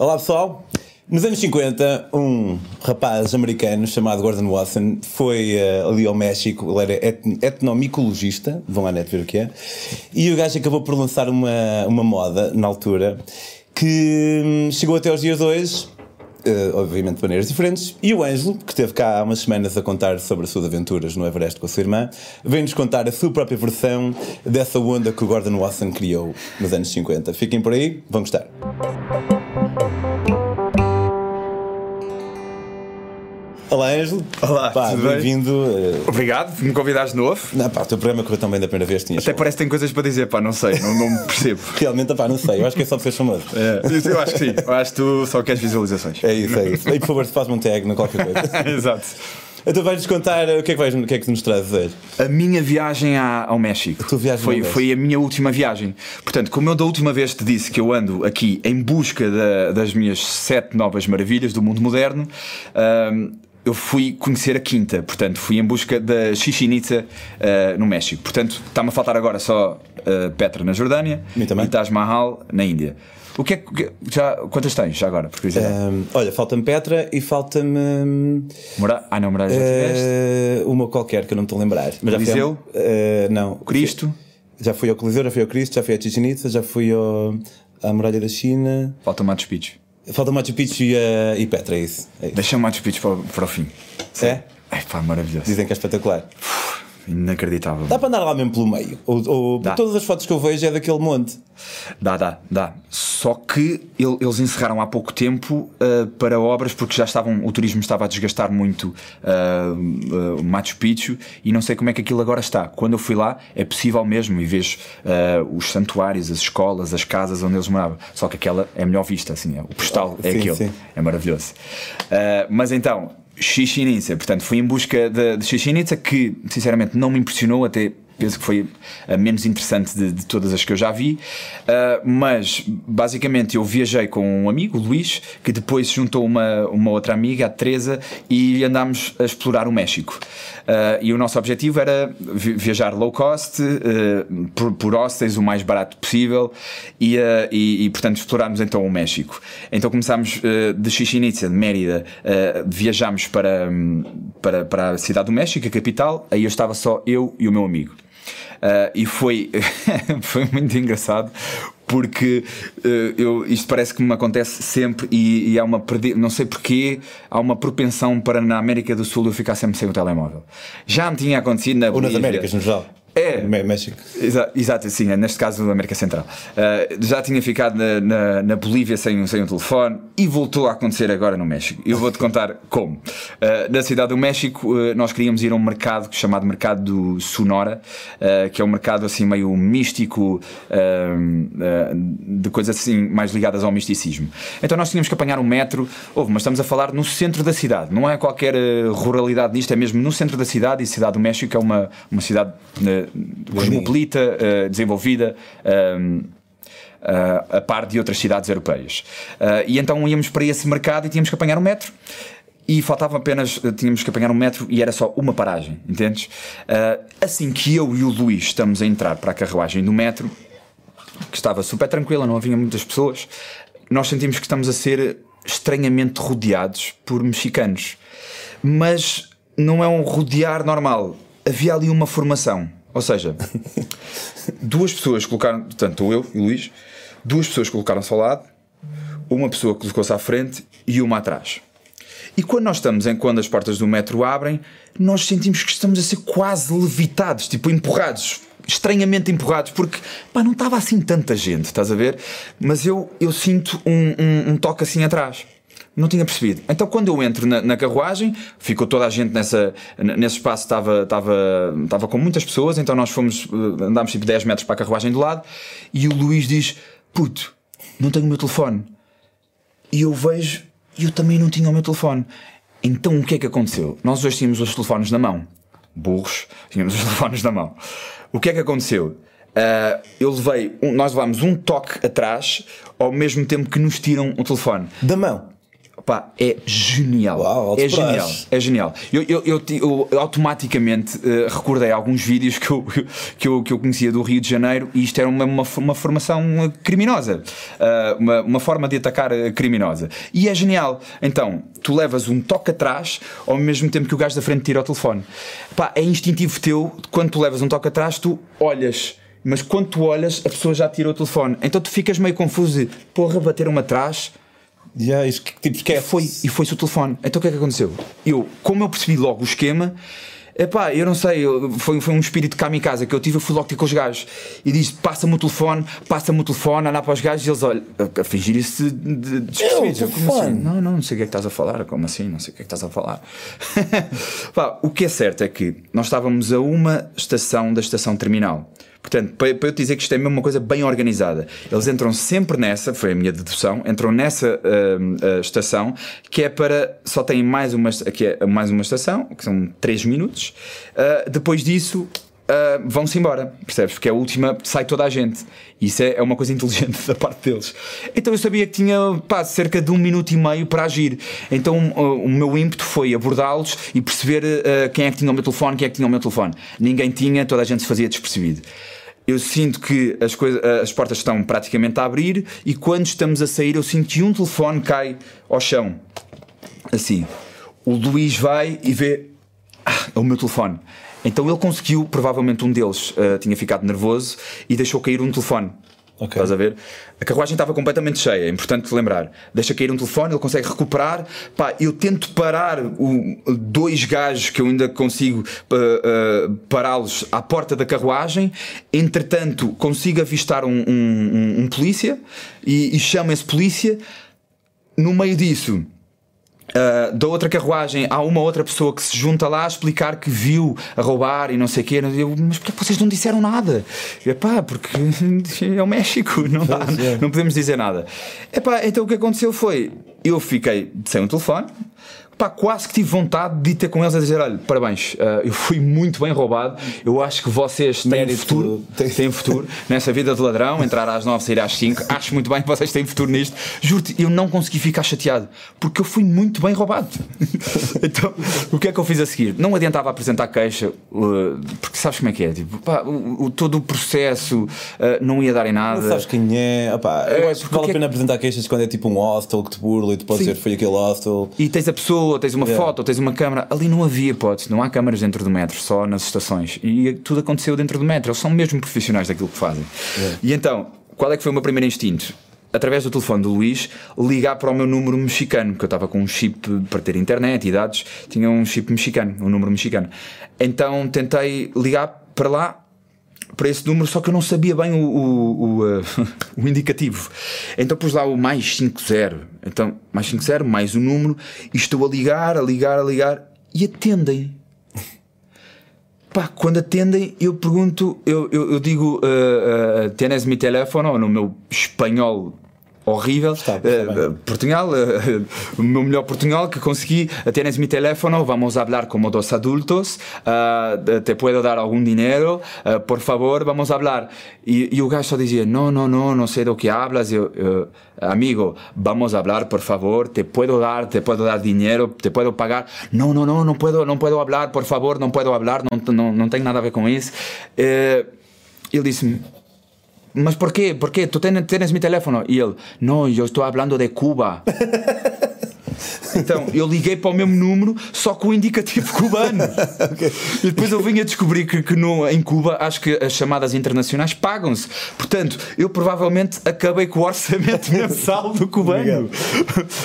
Olá pessoal. Nos anos 50, um rapaz americano chamado Gordon Watson foi uh, ali ao México, ele era etn etnomicologista, vão à net ver o que é, e o gajo acabou por lançar uma, uma moda na altura que hum, chegou até aos dias de hoje, uh, obviamente de maneiras diferentes, e o Ângelo, que esteve cá há umas semanas a contar sobre as suas aventuras no Everest com a sua irmã, vem-nos contar a sua própria versão dessa onda que o Gordon Watson criou nos anos 50. Fiquem por aí, vão gostar. Olá, Ângelo. Olá, Pá, bem-vindo. uh, Obrigado por me convidares de novo. Não, pá, o teu programa correu tão bem da primeira vez, tinhas. Até parece que tem coisas para dizer, pá, não sei, não, não me percebo. Realmente, pá, não sei, eu acho que é só para ser famoso. É, eu acho que sim, eu acho que tu só queres visualizações. É isso, é isso. E por favor, faz-me um tag, não qualquer coisa. Exato. Então vais-nos contar o que é que, vais, o que, é que nos traz hoje. A minha viagem à- ao México tua viagem foi, foi a minha última viagem. Portanto, como eu da última vez te disse que eu ando aqui em busca da- das minhas sete novas maravilhas do mundo moderno, eu fui conhecer a quinta. Portanto, fui em busca da Chichen Itza ah, no México. Portanto, está-me a faltar agora só ah, Petra na Jordânia e Taj Mahal na Índia. O que é que. Já, quantas tens já agora? Por curiosidade? Ahm, olha, falta-me Petra e falta-me. Mora... Ah, não, Moraes já tiveste. eh, uma qualquer que eu não estou a lembrar. Mas já fui eh, não. Cristo? Já fui ao Coliseu, já fui ao Cristo, já fui à Chichen Itza, já fui ao, à Muralha da China. Falta Machu Picchu. Falta Machu Picchu e, a- e Petra, é isso. É isso. Deixa o Machu Picchu para, o- para o fim. É? Ai pá, maravilhoso. Dizem que é espetacular. Inacreditável. Dá para andar lá mesmo pelo meio. Ou, ou- todas as fotos que eu vejo é daquele monte. Dá, dá, dá. Só que ele- eles encerraram há pouco tempo ah, para obras porque já estavam, o turismo estava a desgastar muito ah, o Machu Picchu e não sei como é que aquilo agora está. Quando eu fui lá é possível mesmo e vejo ah, os santuários, as escolas, as casas onde eles moravam. Só que aquela é melhor vista, assim, é, o postal é Sim, aquele. sim. É maravilhoso. Mas então, Itza, portanto, fui em busca de, de Itza, que sinceramente não me impressionou, até penso que foi a menos interessante de, de todas as que eu já vi. Ah, mas basicamente eu viajei com um amigo, o Luís, que depois juntou uma, uma outra amiga, a Teresa, e andámos a explorar o México. Ah, e o nosso objetivo era vi- viajar low cost, ah, por, por hostels o mais barato possível, e, e, e, portanto explorarmos então o México. Então começámos de Chichen de Mérida, viajámos para, hum, para, para a cidade do México, a capital, aí eu estava só eu e o meu amigo. Uh, e foi, foi muito engraçado porque uh, eu, isto parece que me acontece sempre e, e há uma não sei porquê, há uma propensão para na América do Sul eu ficar sempre sem o telemóvel. Já me tinha acontecido na Ou nas Bolívia. Américas, no geral. É. México. Exa- Exato, sim, é neste caso da América Central. Uh, já tinha ficado na, na, na Bolívia sem, sem um telefone e voltou a acontecer agora no México. Eu vou-te contar como. Uh, na cidade do México, uh, nós queríamos ir a um mercado chamado Mercado do Sonora, uh, que é um mercado assim meio místico, uh, uh, de coisas assim mais ligadas ao misticismo. Então nós tínhamos que apanhar um metro, Houve, mas estamos a falar no centro da cidade, não é qualquer ruralidade disto, é mesmo no centro da cidade e Cidade do México é uma, uma cidade uh, cosmopolita, uh, desenvolvida. um, uh, a par de outras cidades europeias. E então íamos para esse mercado e tínhamos que apanhar um metro. E faltava apenas, tínhamos que apanhar um metro e era só uma paragem, entendes? Uh, assim que eu e o Luís estamos a entrar para a carruagem do metro, que estava super tranquila, não havia muitas pessoas, nós sentimos que estamos a ser estranhamente rodeados por mexicanos. Mas não é um rodear normal. Havia ali uma formação. Ou seja, duas pessoas colocaram, portanto, eu e o Luís, duas pessoas colocaram-se ao lado, uma pessoa colocou-se à frente e uma atrás. E quando nós estamos em quando as portas do metro abrem, nós sentimos que estamos a ser quase levitados, tipo empurrados, estranhamente empurrados, porque pá, não estava assim tanta gente, estás a ver? Mas eu, eu sinto um, um, um toque assim atrás. Não tinha percebido. Então, quando eu entro na, na carruagem, ficou toda a gente nessa, nesse espaço, estava, estava, estava com muitas pessoas, então nós fomos, eh, andámos tipo 10 metros para a carruagem do lado, e o Luís diz: Puto, não tenho o meu telefone. E eu vejo, e eu também não tinha o meu telefone. Então o que é que aconteceu? Nós hoje tínhamos os telefones na mão. Burros, tínhamos os telefones na mão. O que é que aconteceu? Ah, eu levei, um- nós levámos um toque atrás ao mesmo tempo que nos tiram o telefone. Da mão. Pá, é genial. Uau, é genial. É genial. Eu, eu, eu, eu automaticamente eh, recordei alguns vídeos que eu, que, eu, que eu conhecia do Rio de Janeiro e isto era uma, uma, uma formação eh, criminosa. Ah, uma, uma forma de atacar criminosa. E é genial. Então, tu levas um toque atrás ao mesmo tempo que o gajo da frente tira o telefone. Pá, é instintivo teu, quando tu levas um toque atrás, tu olhas. Mas quando tu olhas, a pessoa já tira o telefone. Então tu ficas meio confuso de porra, bateram-me atrás. Yeah, isso, que- tipo, E esquece. foi, e foi-se o telefone. Então o que é que aconteceu? Eu, como eu percebi logo o esquema, epá, eu não sei, eu- foi, foi um espírito kamikaze que eu tive, eu fui logo ter com os gajos e disse: passa-me o telefone, passa-me o telefone, andar para os gajos e eles olham, a, fingir isso de, de, despercebidos. Eu, como assim? Não, não, não sei o que é que estás a falar, como assim? Não sei o que é que estás a falar. Pá, o que é certo é que nós estávamos a uma estação da estação terminal. Portanto, para, para eu te dizer que isto é mesmo uma coisa bem organizada. Eles entram sempre nessa, foi a minha dedução, entram nessa hum, ah, estação que é para. Só tem mais uma, que é mais uma estação, que são 3 minutos. Ah, depois disso. ah, vão-se embora, percebes? Porque é a última, sai toda a gente. Isso é, é uma coisa inteligente da parte deles. Então eu sabia que tinha pá, cerca de um minuto e meio para agir. Então ah, o meu ímpeto foi abordá-los e perceber ah, quem é que tinha o meu telefone, quem é que tinha o meu telefone. Ninguém tinha, toda a gente se fazia despercebido. Eu sinto que as, as portas estão praticamente a abrir e quando estamos a sair eu sinto que um telefone cai ao chão. Assim. O Luís vai e vê. É o meu telefone. Então ele conseguiu, provavelmente um deles ah, tinha ficado nervoso e deixou cair um telefone. Ok. Estás a ver? A carruagem estava completamente cheia, é importante lembrar. Deixa cair um telefone, ele consegue recuperar. Pá, eu tento parar o, dois gajos que eu ainda consigo ah, ah, pará-los à porta da carruagem. Entretanto, consigo avistar um, um- um- um polícia e, e chamo esse polícia. No meio disso, Uh, da outra carruagem há uma outra pessoa que se junta lá a explicar que viu a roubar e não sei o quê. Eu, mas porquê que vocês não disseram nada? Epá, porque é o México, não, dá, é. não podemos dizer nada. Epá, então o que aconteceu foi: eu fiquei sem um telefone. Pá, quase que tive vontade de ir ter com eles a dizer: olha, parabéns, uh, eu fui muito bem roubado. Eu acho que vocês têm Mérito. futuro, Tem- têm futuro nessa vida de ladrão, entrar às 9, sair às 5. Acho muito bem que vocês têm futuro nisto. Juro-te, eu não consegui ficar chateado porque eu fui muito bem roubado. então, o que é que eu fiz a seguir? Não adiantava apresentar queixa, uh, porque sabes como é que é? Tipo, pá, o, o- todo o processo uh, não ia dar em nada. Não sabes quem é. Opá, eu É, acho que vale a pena apresentar queixas quando é tipo um hostel que te burla e tu podes Sim. dizer foi aquele hostel. E tens a pessoa, tens uma Yeah. foto, tens uma câmara. Ali não havia hipótese, não há câmaras dentro do metro, só nas estações. E tudo aconteceu dentro do metro. Eles são mesmo profissionais daquilo que fazem. E então, qual é que foi o meu primeiro instinto? Através do telefone do Luís, ligar para o meu número mexicano, porque eu estava com um chip para ter internet e dados, tinha um chip mexicano, um número mexicano. Então tentei ligar para lá, para esse número, só que eu não sabia bem o, o, o, eh, o indicativo. Então pus lá o mais 50. Então, mais 50, mais o número, e estou a ligar, a ligar, a ligar, e atendem. Pá, quando atendem, eu pergunto, eu, eu, eu digo, uh, uh, tienes mi teléfono, no meu espanhol horrível, Está, está uh, Portugal, uh, o meu melhor Portugal que consegui, tienes mi teléfono, vamos a hablar como dos adultos, te puedo dar algum dinheiro, uh, por favor, vamos a hablar. E, e o gajo só dizia, no, no, no, no sei do que hablas, eu, eu, amigo, vamos a hablar, por favor, te puedo dar, te puedo dar dinheiro, te puedo pagar. No, no, no, no puedo, não puedo hablar, por favor, não puedo hablar, não, não, não tem nada a ver com isso. Eh, ele disse-me, mas por quê? ¿Por tens, tens mi teléfono? E ele, não, eu estou falando de Cuba. Então, eu liguei para o mesmo número, só com o indicativo cubano. E depois eu vim a descobrir que, que no, em Cuba acho que as chamadas internacionais pagam-se. Portanto, eu provavelmente acabei com o orçamento mensal do cubano.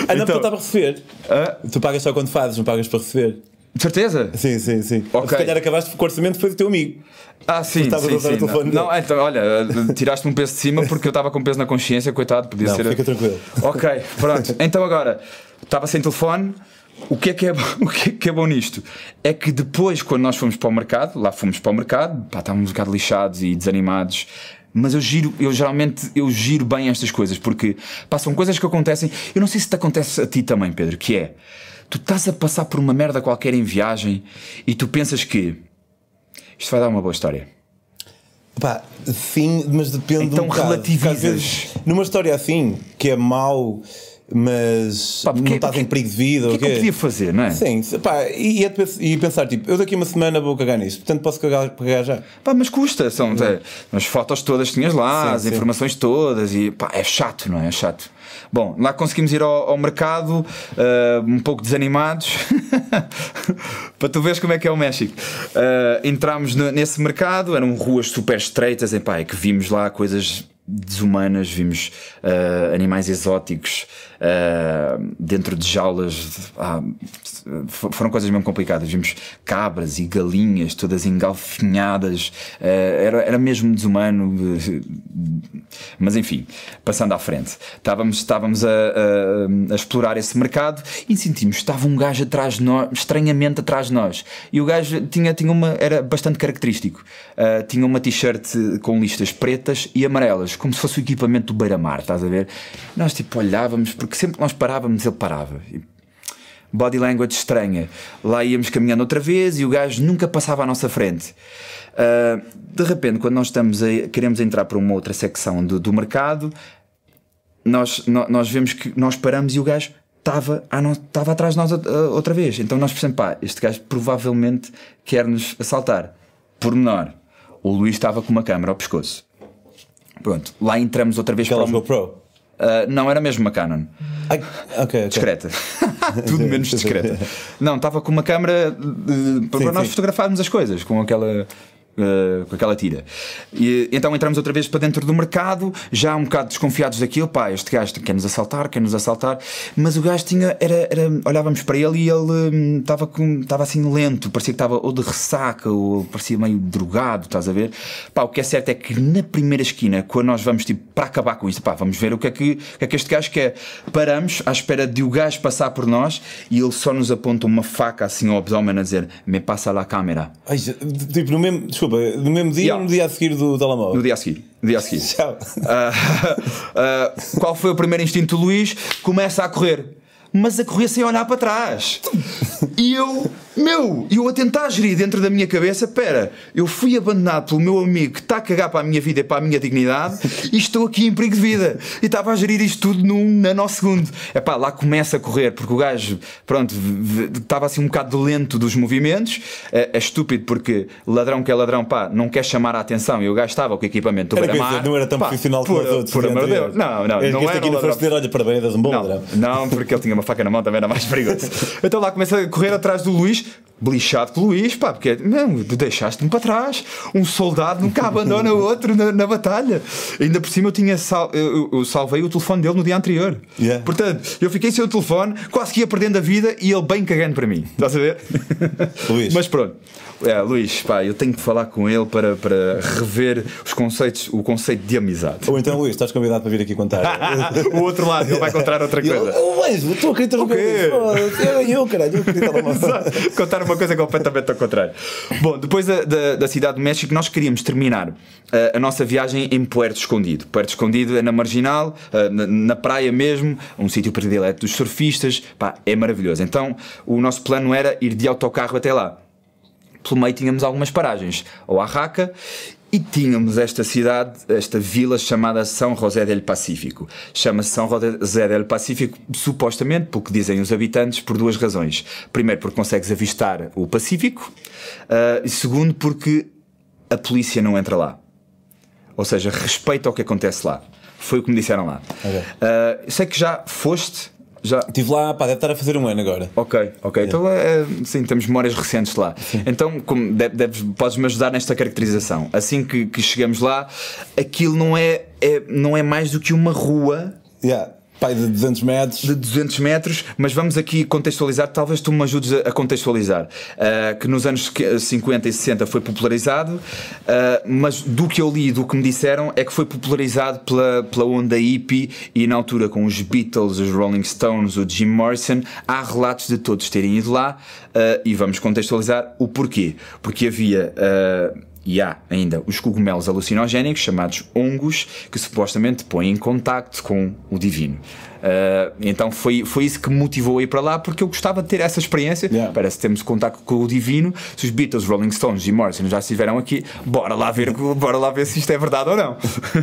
Ah, não, Então, tu para receber. ah, Tu pagas só quando fazes, não pagas para receber. De certeza? Sim, sim, sim. Ok. Se calhar acabaste porque o orçamento foi do teu amigo. Ah, sim, estavas sim, a usar sim. o telefone Não, não, então, olha, tiraste-me um peso de cima porque eu estava com peso na consciência, coitado, podia Não, ser. fica tranquilo. Ok, pronto. Então agora, estava sem telefone. O que, é que é, o que é que é bom nisto? É que depois, quando nós fomos para o mercado, lá fomos para o mercado, pá, estávamos um bocado lixados e desanimados. Mas eu giro, eu geralmente eu giro bem estas coisas, porque pá, são coisas que acontecem. Eu não sei se te acontece a ti também, Pedro, que é tu estás a passar por uma merda qualquer em viagem e tu pensas que isto vai dar uma boa história. Pá, sim, mas depende Então um bocado. relativizas. Vezes, Numa história assim, que é mau, mas Pá, porque- não estás em perigo de vida. O que é ou que eu podia fazer, não é? Sim, pá, e, é e pensar, tipo, eu daqui uma semana vou cagar nisso, portanto posso cagar, cagar já. Pá, mas custa, são é, as fotos todas que tinhas lá, Sim, as sim. informações todas, e pá, é chato, não é? É chato. Bom, lá conseguimos ir ao, ao mercado, ah, um pouco desanimados, para tu veres como é que é o México. Ah, entramos no- nesse mercado, eram ruas super estreitas, e pá, é que vimos lá coisas desumanas, vimos ah, animais exóticos ah, dentro de jaulas. ah, f- foram coisas mesmo complicadas. Vimos cabras e galinhas todas engalfinhadas, ah, era, era mesmo desumano. Mas enfim, passando à frente, estávamos, estávamos a, a- a explorar esse mercado e sentimos que estava um gajo atrás de nós, estranhamente atrás de nós. E o gajo tinha, tinha uma, era bastante característico. Ah, tinha uma t-shirt com listas pretas e amarelas, como se fosse o equipamento do Beira-Mar, estás a ver? Nós tipo olhávamos, porque sempre que nós parávamos, ele parava. Body language estranha. Lá íamos caminhando outra vez e o gajo nunca passava à nossa frente. Ah, de repente, quando nós estamos a, queremos entrar para uma outra secção do, do mercado, nós, nó- nós vemos que nós paramos e o gajo estava no- estava atrás de nós outra vez. Então nós pensamos, pá, este gajo provavelmente quer nos assaltar. Por menor, o Luís estava com uma câmera ao pescoço. Pronto, lá entramos outra vez Aquelas para o... GoPro. Ah, não, era mesmo uma Canon. Ai, ok, ok. Discreta. Tudo menos discreta. Não, estava com uma câmera de- para Sim, nós sim. fotografarmos as coisas com aquela. Eh, com aquela tira. E, então entramos outra vez para dentro do mercado, já um bocado desconfiados daquilo. Pá, este gajo quer nos assaltar, quer nos assaltar. Mas o gajo tinha. Era, era- olhávamos para ele e ele hum, estava com estava assim lento, parecia que estava ou de ressaca ou parecia meio drogado, estás a ver? Pá, o que é certo é que na primeira esquina, quando nós vamos tipo para acabar com isto, pá, vamos ver o que é que, o que, é que este gajo quer. Paramos à espera de o gajo passar por nós e ele só nos aponta uma faca assim ao abdômen a dizer: Me passa lá a câmera. Ai, tipo, no mesmo, desculpa, no mesmo dia Yeah. ou no dia a seguir do telemóvel? No dia a seguir. No dia a seguir. Tchau. Ah, ah, qual foi o primeiro instinto do Luís? Começa a correr. Mas a correr sem olhar para trás. E eu, meu, eu a tentar gerir dentro da minha cabeça: pera, eu fui abandonado pelo meu amigo que está a cagar para a minha vida e para a minha dignidade e estou aqui em perigo de vida. E estava a gerir isto tudo num nanosegundo. É pá, lá começa a correr, porque o gajo, pronto, estava assim um bocado lento dos movimentos. É, é estúpido porque ladrão que é ladrão, pá, não quer chamar a atenção. E o gajo estava com o equipamento do Beira-Mar. não era tão Pá, profissional como os outros. Por amor de Deus. Não, não, não era aqui um não foste ladrão. dizer, olha, parabéns, és um bom ladrão. Não, não, porque ele tinha uma faca na mão, também era mais perigoso. então lá começa a correr atrás do Luís, blichado com o Luís, pá, porque não, tu deixaste-me para trás. Um soldado nunca abandona o outro na, na batalha. Ainda por cima eu tinha sal, eu, eu salvei o telefone dele no dia anterior. Yeah. Portanto, eu fiquei sem o telefone, quase que ia perdendo a vida e ele bem cagando para mim. Estás a ver? Luís. Mas pronto. É, Luís, pá, eu tenho que falar com ele para, para rever os conceitos, o conceito de amizade. Ou então, Luís, estás convidado para vir aqui contar. o outro lado, ele vai encontrar outra coisa. "Oh, Luís, tu acreditas no que quê? eu Eu, caralho, eu no Exato. Contar uma coisa completamente ao contrário. Bom, depois da, da, da cidade do México, nós queríamos terminar uh, a nossa viagem em Puerto Escondido. Puerto Escondido é na marginal, uh, na, na praia mesmo, um sítio predileto dos surfistas. Pá, é maravilhoso. Então, o nosso plano era ir de autocarro até lá. Pelo meio tínhamos algumas paragens, ou Arraca, e tínhamos esta cidade, esta vila chamada São José del Pacífico. Chama-se São José del Pacífico, supostamente, pelo que dizem os habitantes, por duas razões. Primeiro, porque consegues avistar o Pacífico, ah, e segundo, porque a polícia não entra lá. Ou seja, respeita o que acontece lá. Foi o que me disseram lá. Ok. Ah, sei que já foste. Já, Estive lá, pá, deve estar a fazer um ano agora. Ok, ok. Então, é, sim, temos memórias recentes lá. Então, como de- deves, podes-me ajudar nesta caracterização. Assim que, que chegamos lá, aquilo não é, é, não é mais do que uma rua Yeah. Pai de 200 metros. de 200 metros, mas vamos aqui contextualizar, talvez tu me ajudes a, contextualizar, uh, que nos anos que- 50 e 60 foi popularizado, uh, mas do que eu li, do que me disseram, é que foi popularizado pela, pela onda hippie e na altura com os Beatles, os Rolling Stones, o Jim Morrison, há relatos de todos terem ido lá uh, e vamos contextualizar o porquê. Porque havia... E há ainda os cogumelos alucinogénicos, chamados hongos, que supostamente põem em contacto com o divino. Uh, então foi, foi isso que me motivou a ir para lá, porque eu gostava de ter essa experiência. Yeah. Parece que temos contacto com o divino. Se os Beatles, Rolling Stones e Morrison já estiveram aqui, bora lá ver, bora lá ver se isto é verdade ou não.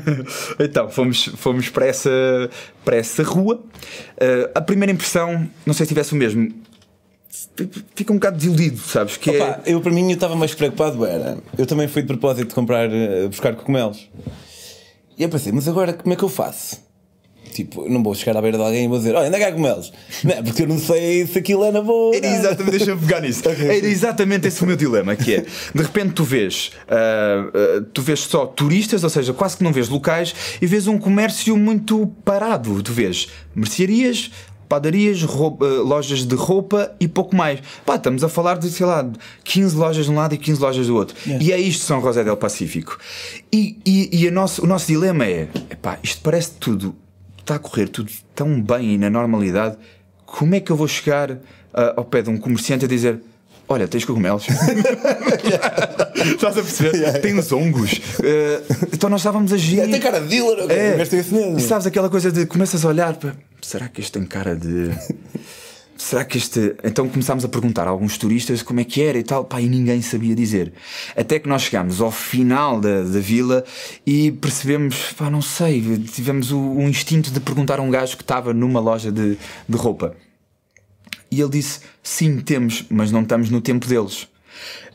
então fomos, fomos para, essa, para essa rua. Uh, a primeira impressão, não sei se tivesse o mesmo, fica um bocado desiludido, sabes? Que é- Opa, eu para mim eu estava mais preocupado era. Eu também fui de propósito de comprar, eh, buscar cogumelos. E eu pensei, mas agora como é que eu faço? Tipo, não vou chegar à beira de alguém e vou dizer, olha, ainda há cogumelos. Não, é? porque eu não sei se aquilo é na boa. Era exatamente, deixa-me pegar nisso. Era exatamente esse o meu dilema, que é, de repente tu vês, uh, uh, tu vês só turistas, ou seja, quase que não vês locais, e vês um comércio muito parado. Tu vês mercearias, padarias, roupa, uh, lojas de roupa e pouco mais. Pá, estamos a falar de, sei lá, 15 lojas de um lado e 15 lojas do outro. Yeah. E é isto São José del Pacífico. E, e, e nosso, o nosso dilema é, epá, isto parece tudo, está a correr tudo tão bem e na normalidade, como é que eu vou chegar uh, ao pé de um comerciante a dizer Olha, tens cogumelos. Estás a perceber? Yeah. Tem uns hongos. Uh, então nós estávamos a agir. Tem cara de dealer? É, e sabes aquela coisa de começas a olhar, pá, será que este tem cara de. Será que este. Então começámos a perguntar a alguns turistas como é que era e tal, pá, e ninguém sabia dizer. Até que nós chegámos ao final da, da vila e percebemos, pá, não sei, tivemos o, o instinto de perguntar a um gajo que estava numa loja de, de roupa. E ele disse: Sim, temos, mas não estamos no tempo deles.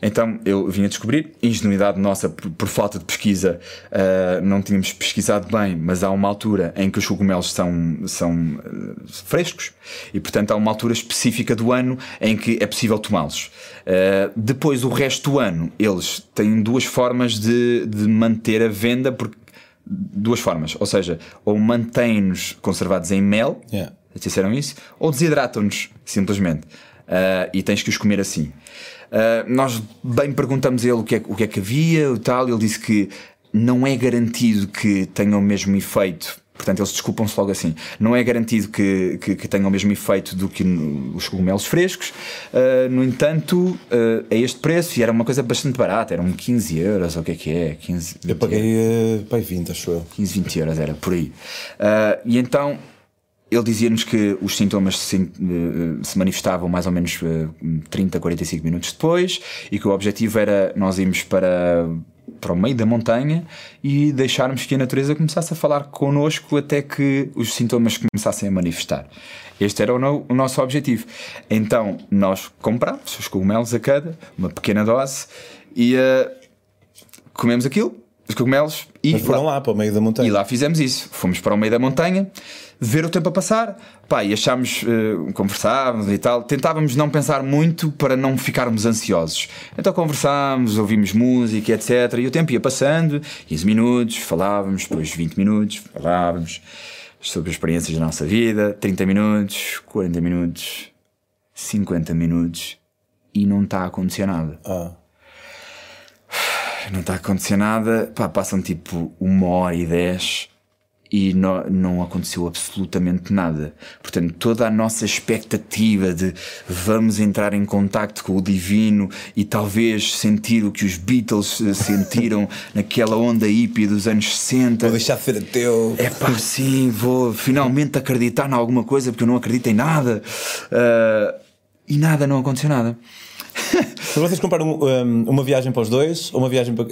Então eu vim a descobrir, ingenuidade nossa por, por falta de pesquisa, uh, não tínhamos pesquisado bem, mas há uma altura em que os cogumelos são, são uh, frescos e, portanto, há uma altura específica do ano em que é possível tomá-los. Uh, depois, o resto do ano, eles têm duas formas de, de manter a venda, porque duas formas, ou seja, ou mantêm-nos conservados em mel, Yeah. disseram isso, ou desidratam-nos, simplesmente. Uh, e tens que os comer assim. Uh, nós bem perguntamos a ele o que, é, o que é que havia e tal, ele disse que não é garantido que tenham o mesmo efeito. Portanto, eles desculpam-se logo assim. Não é garantido que, que, que tenham o mesmo efeito do que no- os cogumelos frescos. Uh, no entanto, uh, é este preço e era uma coisa bastante barata. Eram 15 euros, ou o que é que é? 15, Eu paguei, uh, pai, 20, acho eu. 15, 20 euros era por aí. Ah, e então ele dizia-nos que os sintomas se, eh, se manifestavam mais ou menos eh, 30, 45 minutos depois e que o objetivo era nós irmos para, para o meio da montanha e deixarmos que a natureza começasse a falar connosco até que os sintomas começassem a manifestar. Este era o, no- o nosso objetivo. Então nós comprámos os cogumelos a cada, uma pequena dose, e eh, comemos aquilo, os cogumelos, e Mas foram lá para o meio da montanha. e lá fizemos isso. Fomos para o meio da montanha, ver o tempo a passar, pá, e achámos, eh, conversávamos e tal. Tentávamos não pensar muito para não ficarmos ansiosos. Então conversámos, ouvimos música, etc. E o tempo ia passando, 15 minutos, falávamos, depois 20 minutos, falávamos sobre as experiências da nossa vida, 30 minutos, 40 minutos, 50 minutos, e não está a acontecer nada Ah. Não está a acontecer nada, pá, passam tipo uma hora e dez e não, não aconteceu absolutamente nada. Portanto, toda a nossa expectativa de vamos entrar em contacto com o divino e talvez sentir o que os Beatles eh, sentiram naquela onda hippie dos anos 60. Vou deixar de ser ateu. É pá, sim, vou finalmente acreditar em alguma coisa porque eu não acredito em nada. Ah, e nada, não aconteceu nada. Mas vocês compraram um, uma viagem para os dois? Ou uma viagem para.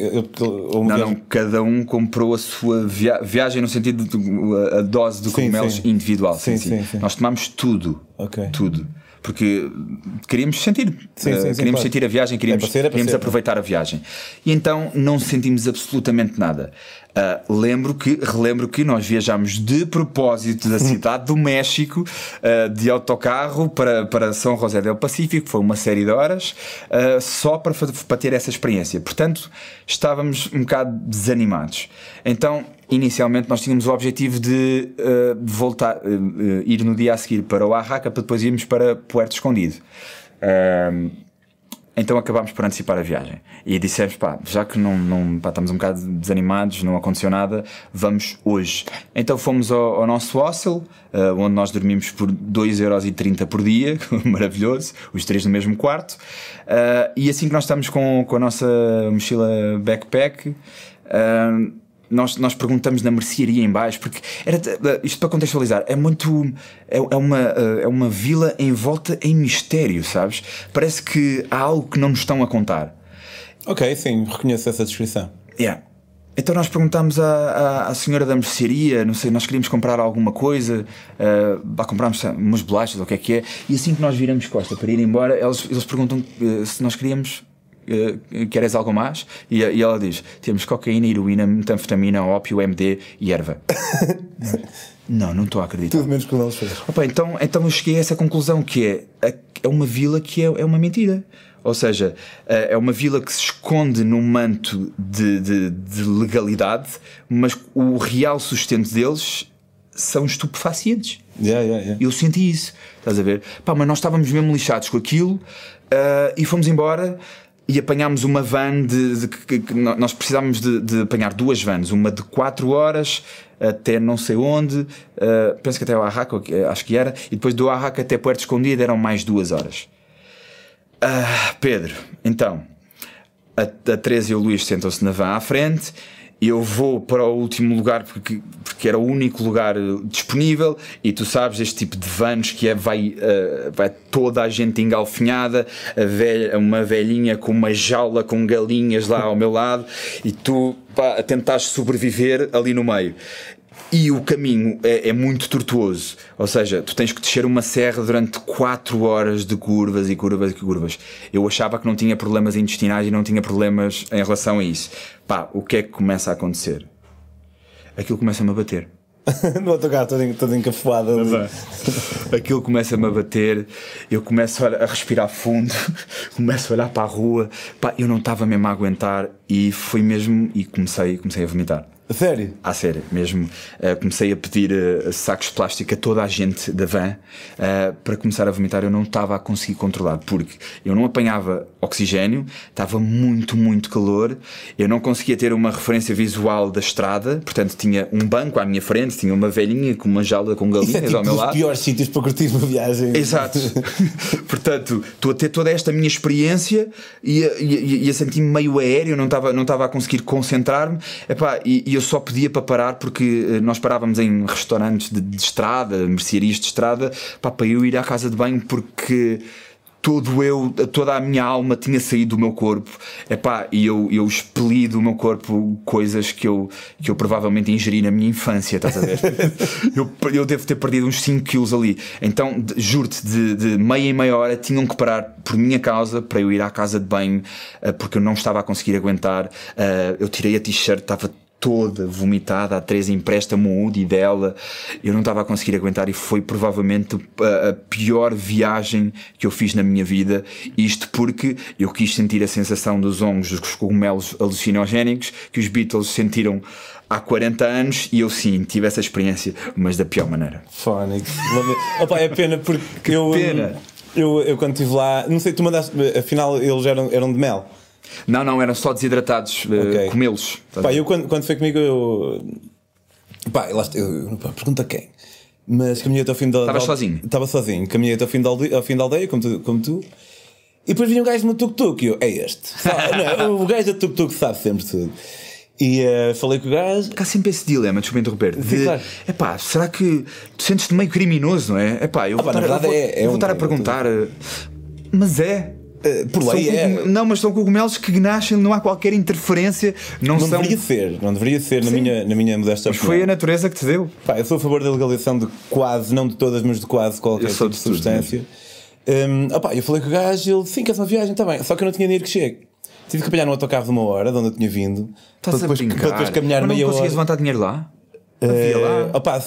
Ou uma Não, viagem... não, cada um comprou a sua via- viagem no sentido de a dose de cogumelos sim. individual. Sim, Sim, sim. sim, sim. Nós tomámos tudo. Ok. Tudo. Porque queríamos sentir. Sim, eh, sim, sim, queríamos claro. sentir a viagem, queríamos, É ser, é queríamos ser, aproveitar a viagem. E então não sentimos absolutamente nada. Ah, lembro que, relembro que nós viajámos de propósito da cidade do México ah, de autocarro para, para São José del Pacífico, foi uma série de horas, ah, só para, para ter essa experiência. Portanto, estávamos um bocado desanimados. Então, inicialmente, nós tínhamos o objetivo de ah, voltar, ah, ir no dia a seguir para o Arraca para depois irmos para Puerto Escondido. Ah, então acabámos por antecipar a viagem. E dissemos, pá, já que não, não pá, estamos um bocado desanimados, não aconteceu nada, vamos hoje. Então fomos ao, ao nosso hostel, uh, onde nós dormimos por 2,30€ por dia, maravilhoso, os três no mesmo quarto. Uh, e assim que nós estamos com, com a nossa mochila backpack, uh, nós, nós perguntamos na mercearia em baixo, porque era, isto para contextualizar, é muito. É, é, uma, é uma vila em volta em mistério, sabes? Parece que há algo que não nos estão a contar. Ok, sim, reconheço essa descrição. Yeah. Então nós perguntámos à, à, à, senhora da mercearia, não sei, nós queríamos comprar alguma coisa, uh, comprámos umas bolachas ou o que é que é, e assim que nós viramos costa para ir embora, eles, eles perguntam uh, se nós queríamos uh, queres algo mais? E, e, ela diz: temos cocaína, heroína, metanfetamina, ópio, MD e erva. não, não estou a acreditar. Tudo menos que eles fez. Opa, então, então eu cheguei a essa conclusão que é, é uma vila que é, é uma mentira. Ou seja, eh, é uma vila que se esconde num manto de, de, de legalidade, mas o real sustento deles são estupefacientes. Yeah, yeah, yeah. Eu senti isso, estás a ver? Pá, mas nós estávamos mesmo lixados com aquilo uh, e fomos embora e apanhámos uma van de, de, de, nós precisávamos de, apanhar duas vans, uma de 4 horas até não sei onde, uh, penso que até o Arraca, acho que era, e depois do Arraca até Puerto Escondido eram mais duas horas. Uh, Pedro, então, a, a Teresa e o Luís sentam-se na van à frente eu vou para o último lugar porque, porque era o único lugar eh, disponível. E tu sabes este tipo de vans que é vai, uh, vai toda a gente engalfinhada. A velha, uma velhinha com uma jaula com galinhas lá ao meu lado. E tu pá, tentar sobreviver ali no meio e o caminho é, é, muito tortuoso. Ou seja, tu tens que descer uma serra durante 4 horas de curvas e curvas e curvas. Eu achava que não tinha problemas intestinais e não tinha problemas em relação a isso. Pá, o que é que começa a acontecer? Aquilo começa-me a bater. no autocarro todo, todo encafuado. Aquilo começa-me a bater, eu começo a, respirar fundo, começo a olhar para a rua, pá, eu não estava mesmo a aguentar e foi mesmo e comecei, comecei a vomitar. A sério? À sério, mesmo. Uh, comecei a pedir uh, sacos de plástico a toda a gente da van uh, para começar a vomitar. Eu não estava a conseguir controlar porque eu não apanhava oxigênio, estava muito, muito calor. Eu não conseguia ter uma referência visual da estrada, portanto, tinha um banco à minha frente, tinha uma velhinha com uma jaula com galinhas Isso é tipo ao meu lado. os piores sítios para curtir uma viagem. Exato. portanto, estou a ter toda esta minha experiência e a, e, e a sentir-me meio aéreo, não estava não a conseguir concentrar-me. E, e eu só pedia para parar porque eh, nós parávamos em restaurantes de, de estrada, mercearias de estrada, pá, para eu ir à casa de banho porque todo eu, toda a minha alma tinha saído do meu corpo. Epá, e eu, eu expeli do meu corpo coisas que eu, que eu provavelmente ingeri na minha infância, estás a ver? eu, eu devo ter perdido uns 5 quilos ali. Então, juro-te, de, de meia em meia hora tinham que parar por minha causa para eu ir à casa de banho, uh, porque eu não estava a conseguir aguentar. Uh, eu tirei a t-shirt, estava toda vomitada, a Teresa empresta-me um Woody dela, eu não estava a conseguir aguentar e foi provavelmente a, a, pior viagem que eu fiz na minha vida, isto porque eu quis sentir a sensação dos hongos dos cogumelos alucinogénicos que os Beatles sentiram há 40 anos e eu sim tive essa experiência, mas da pior maneira. Fónix. Opa, é pena porque que eu, pena. Eu, eu quando estive lá, não sei, tu mandaste, afinal eles eram, eram de mel. Não, não, eram só desidratados, eh, okay. uh, comê-los. Pá, eu quando, quando foi comigo, eu. Pá, eu, eu, pergunta quem. Mas caminhei até ao fim da. Estavas sozinho? Estava sozinho, caminhei até ao fim da, aldeia, ao fim da aldeia, como tu. Como tu e depois vinha um gajo no tuk-tuk e eu, é este. não, o gajo da tuk-tuk sabe sempre tudo. E uh, falei com o gajo. Há sempre esse dilema, desculpa interromper. De, claro. Epá, será que tu sentes-te meio criminoso, não é? Epá, eu ah, vou, pá, estar, eu vou, é, é eu vou um, estar a perguntar. Eh, mas é. Uh, por lei é. Não, mas são cogumelos que nascem, não há qualquer interferência. Não, não são... deveria ser, não deveria ser, na minha, na minha modesta Mas foi a natureza que te deu. Pá, eu sou a favor da legalização de quase, não de todas, mas de quase qualquer tipo de substância. Um, opa, eu falei com o gajo, ele, sim, que é uma viagem, está bem, só que eu não tinha dinheiro que chegue. Tive que apanhar no autocarro de uma hora, de onde eu tinha vindo, Estás para depois, para depois caminhar mas meia hora. Não conseguias levantar dinheiro lá? Havia lá? Uh, opa,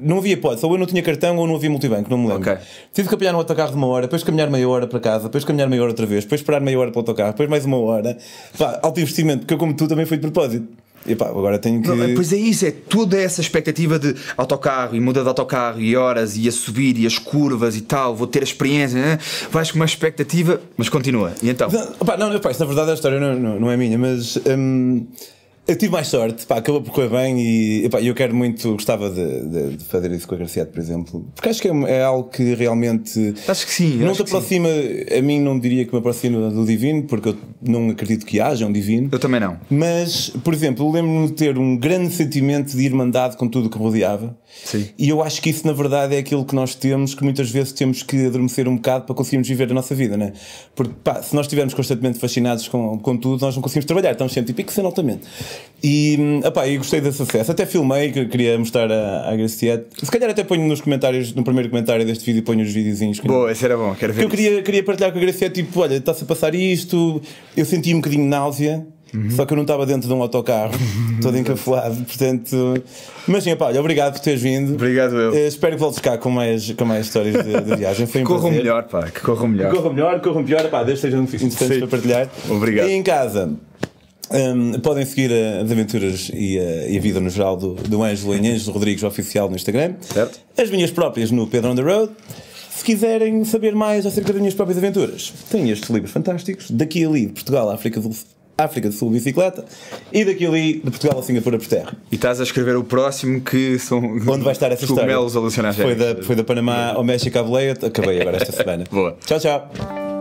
não havia hipótese, ou eu não tinha cartão ou não havia multibanco, não me lembro. Okay. Tive que apanhar no autocarro de uma hora, depois caminhar meia hora para casa, depois caminhar meia hora outra vez, depois esperar meia hora para o autocarro, depois mais uma hora. Pá, alto investimento, porque eu, como tu, também fui de propósito. E pá, agora tenho que. Não, pois é isso, é toda essa expectativa de autocarro e muda de autocarro e horas e a subir e as curvas e tal, vou ter a experiência, né? vais com uma expectativa, mas continua. E então? Não, pá, não, pá, isso na verdade a história não, não, não é minha, mas. hum, eu tive mais sorte, pá, acabou por correr bem e epá, eu quero muito, gostava de, de- de fazer isso com a Graciete, por exemplo, porque acho que é, é algo que realmente Acho que sim, não sim. aproxima, a mim não diria que me aproxima do divino, porque eu não acredito que haja um divino. Eu também não. Mas, por exemplo, lembro-me de ter um grande sentimento de irmandade com tudo o que rodeava. Sim. E eu acho que isso, na verdade, é aquilo que nós temos, que muitas vezes temos que adormecer um bocado para conseguirmos viver a nossa vida, né? Porque, pá, se nós estivermos constantemente fascinados com, com tudo, nós não conseguimos trabalhar, estamos sempre tipo, e que altamente. E, epá, e gostei desse acesso. Até filmei, que eu queria mostrar à, à Graciete. Se calhar até ponho nos comentários, no primeiro comentário deste vídeo, ponho os videozinhos. que- Boa, esse era bom, quero que ver. eu queria, queria partilhar com a Graciete, tipo, olha, está-se a passar isto, eu senti um bocadinho de náusea, Uhum. só que eu não estava dentro de um autocarro, todo encafuado, portanto. Mas sim, pá, olha, obrigado por teres vindo. Obrigado, eu. Eh, espero que voltes cá com mais, com mais histórias de, de viagem. Foi um Corram melhor, pá, que corram melhor. Corram melhor, corram pior, pá, desde que sejam interessantes Sim. para partilhar. Obrigado. E em casa. Hum, podem seguir as aventuras e a, e a vida no geral do, do Ângelo em Ângelo Rodrigues Oficial no Instagram. Certo. As minhas próprias no Pedro on the Road. Se quiserem saber mais acerca das minhas próprias aventuras, tenho estes livros fantásticos. Daqui ali, de Portugal à África do, África do Sul, bicicleta. E daqui ali, de Portugal a Singapura por terra. E estás a escrever o próximo que são. Onde vai estar essa história? Foi da, foi da Panamá ao México à boleia. Acabei agora esta semana. Boa. Tchau, tchau.